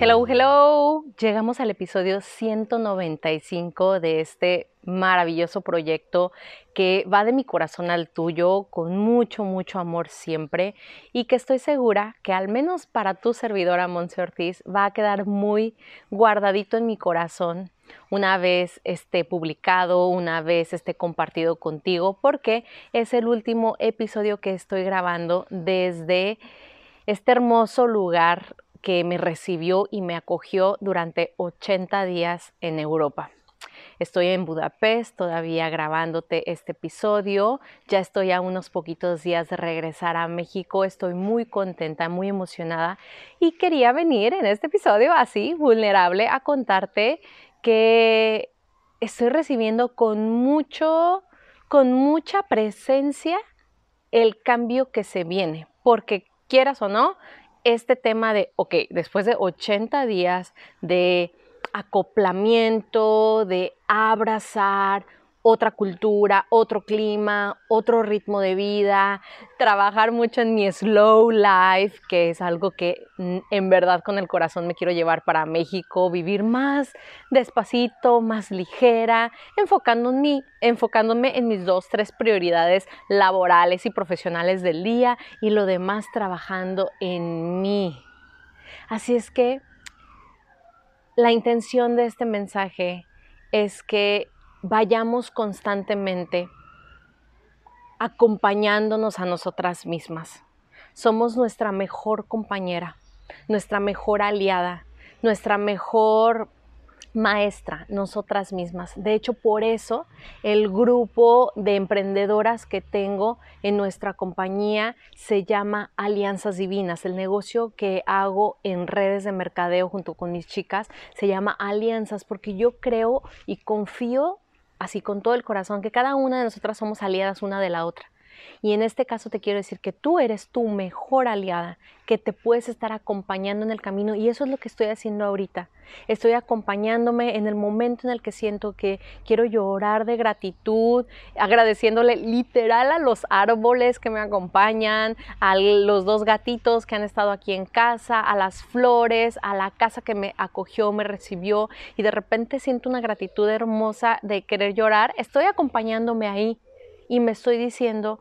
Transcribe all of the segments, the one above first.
Hello, hello. Llegamos al episodio 195 de este maravilloso proyecto que va de mi corazón al tuyo con mucho, mucho amor siempre y que estoy segura que al menos para tu servidora Monse Ortiz va a quedar muy guardadito en mi corazón una vez esté publicado, una vez esté compartido contigo, porque es el último episodio que estoy grabando desde este hermoso lugar que me recibió y me acogió durante 80 días en Europa. Estoy en Budapest todavía grabándote este episodio. Ya estoy a unos poquitos días de regresar a México. Estoy muy contenta, muy emocionada y quería venir en este episodio así, vulnerable, a contarte que estoy recibiendo con mucho, con mucha presencia el cambio que se viene, porque quieras o no, este tema de, ok, después de 80 días de acoplamiento, de abrazar otra cultura, otro clima, otro ritmo de vida, trabajar mucho en mi slow life, que es algo que mm, en verdad con el corazón me quiero llevar para México, vivir más despacito, más ligera, enfocándome, enfocándome en mis dos, tres prioridades laborales y profesionales del día y lo demás trabajando en mí. Así es que la intención de este mensaje es que vayamos constantemente acompañándonos a nosotras mismas. Somos nuestra mejor compañera, nuestra mejor aliada, nuestra mejor maestra, nosotras mismas. De hecho, por eso el grupo de emprendedoras que tengo en nuestra compañía se llama Alianzas Divinas. El negocio que hago en redes de mercadeo junto con mis chicas se llama Alianzas porque yo creo y confío así con todo el corazón, que cada una de nosotras somos aliadas una de la otra. Y en este caso te quiero decir que tú eres tu mejor aliada, que te puedes estar acompañando en el camino y eso es lo que estoy haciendo ahorita. Estoy acompañándome en el momento en el que siento que quiero llorar de gratitud, agradeciéndole literal a los árboles que me acompañan, a los dos gatitos que han estado aquí en casa, a las flores, a la casa que me acogió, me recibió y de repente siento una gratitud hermosa de querer llorar. Estoy acompañándome ahí y me estoy diciendo,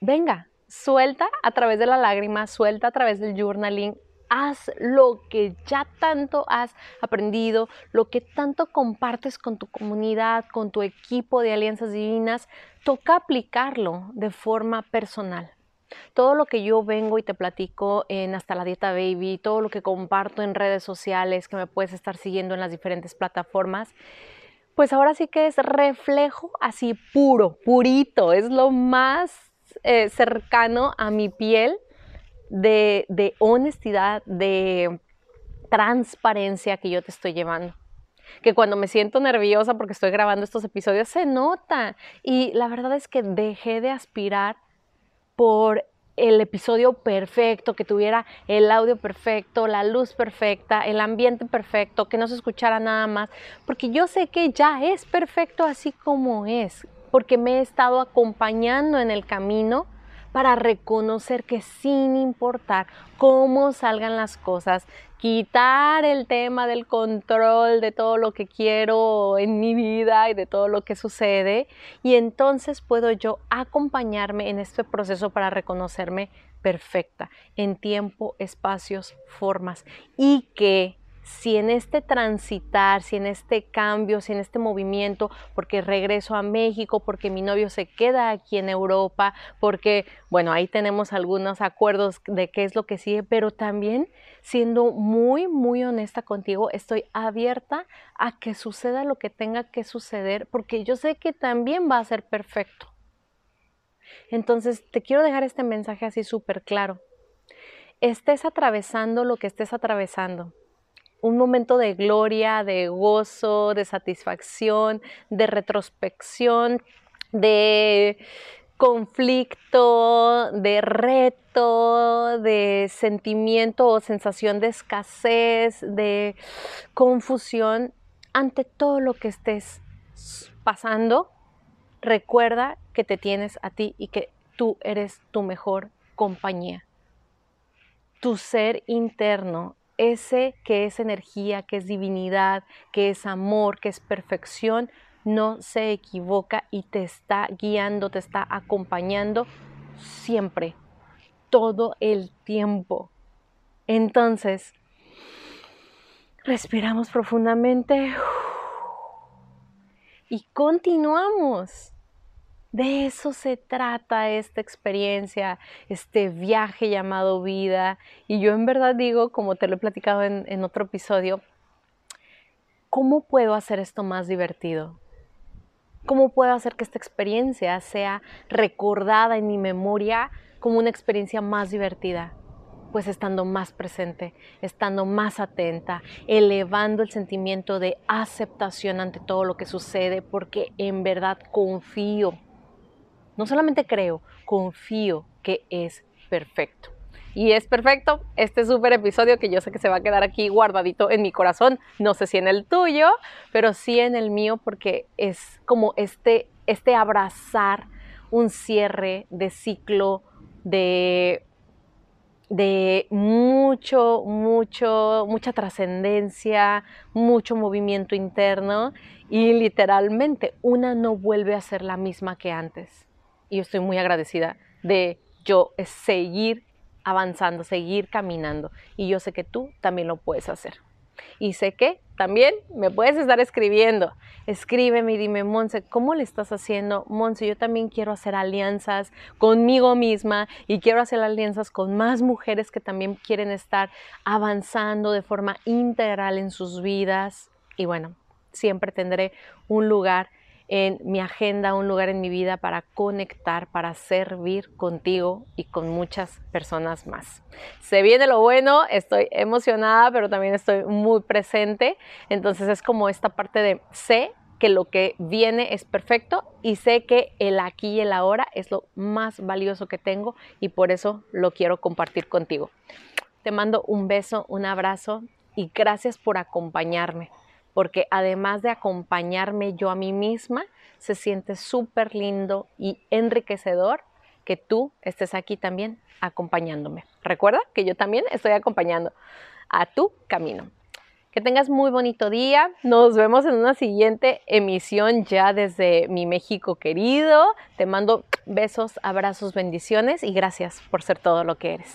venga, suelta a través de la lágrima, suelta a través del journaling, haz lo que ya tanto has aprendido, lo que tanto compartes con tu comunidad, con tu equipo de alianzas divinas, toca aplicarlo de forma personal. Todo lo que yo vengo y te platico en Hasta la Dieta Baby, todo lo que comparto en redes sociales, que me puedes estar siguiendo en las diferentes plataformas, pues ahora sí que es reflejo así puro, purito, es lo eh, cercano a mi piel de, de honestidad, de transparencia que yo te estoy llevando que cuando me siento nerviosa porque estoy grabando estos episodios se nota. Y la verdad es que dejé de aspirar por el episodio perfecto, que tuviera el audio perfecto, la luz perfecta, el ambiente perfecto, que no se escuchara nada más, porque yo sé que ya es perfecto así como es, porque me he estado acompañando en el camino para reconocer que sin importar cómo salgan las cosas, quitar el tema del control de todo lo que quiero en mi vida y de todo lo que sucede y entonces puedo yo acompañarme en este proceso para reconocerme perfecta en tiempo, espacios, formas y que si en este transitar, si en este cambio, si en este movimiento, porque regreso a México, porque mi novio se queda aquí en Europa, porque, bueno, ahí tenemos algunos acuerdos de qué es lo que sigue, pero también siendo muy, muy honesta contigo, estoy abierta a que suceda lo que tenga que suceder, porque yo sé que también va a ser perfecto. Entonces, te quiero dejar este mensaje así súper claro. Estés atravesando lo que estés atravesando un momento de gloria, de gozo, de satisfacción, de retrospección, de conflicto, de reto, de sentimiento o sensación de escasez, de confusión, ante todo lo que estés pasando, recuerda que te tienes a ti y que tú eres tu mejor compañía. Tu ser interno, ese que es energía, que es divinidad, que es amor, que es perfección, no se equivoca y te está guiando, te está acompañando siempre, todo el tiempo. Entonces, respiramos profundamente y continuamos. De eso se trata esta experiencia, este viaje llamado vida. Y yo en verdad digo, como te lo he platicado en, otro episodio, ¿cómo puedo hacer esto más divertido? ¿Cómo puedo hacer que esta experiencia sea recordada en mi memoria como una experiencia más divertida? Pues estando más presente, estando más atenta, elevando el sentimiento de aceptación ante todo lo que sucede, porque en verdad confío, no solamente creo, confío que es perfecto y es perfecto este súper episodio que yo sé que se va a quedar aquí guardadito en mi corazón, no sé si en el tuyo, pero sí en el mío porque es como este, este abrazar un cierre de ciclo de de mucho, mucho, mucha trascendencia, mucho movimiento interno y literalmente una no vuelve a ser la misma que antes. Y yo estoy muy agradecida de yo seguir avanzando, seguir caminando. Y yo sé que tú también lo puedes hacer. Y sé que también me puedes estar escribiendo. Escríbeme y dime, Monse, ¿cómo le estás haciendo? Monse, yo también quiero hacer alianzas conmigo misma y quiero hacer alianzas con más mujeres que también quieren estar avanzando de forma integral en sus vidas. Y bueno, siempre tendré un lugar en mi agenda, un lugar en mi vida para conectar, para servir contigo y con muchas personas más. Se viene lo bueno, estoy emocionada, pero también estoy muy presente. Entonces es como esta parte de sé que lo que viene es perfecto y sé que el aquí y el ahora es lo más valioso que tengo y por eso lo quiero compartir contigo. Te mando un beso, un abrazo y gracias por acompañarme porque además de acompañarme yo a mí misma, se siente súper lindo y enriquecedor que tú estés aquí también acompañándome. Recuerda que yo también estoy acompañando a tu camino. Que tengas muy bonito día. Nos vemos en una siguiente emisión ya desde mi México querido. Te mando besos, abrazos, bendiciones y gracias por ser todo lo que eres.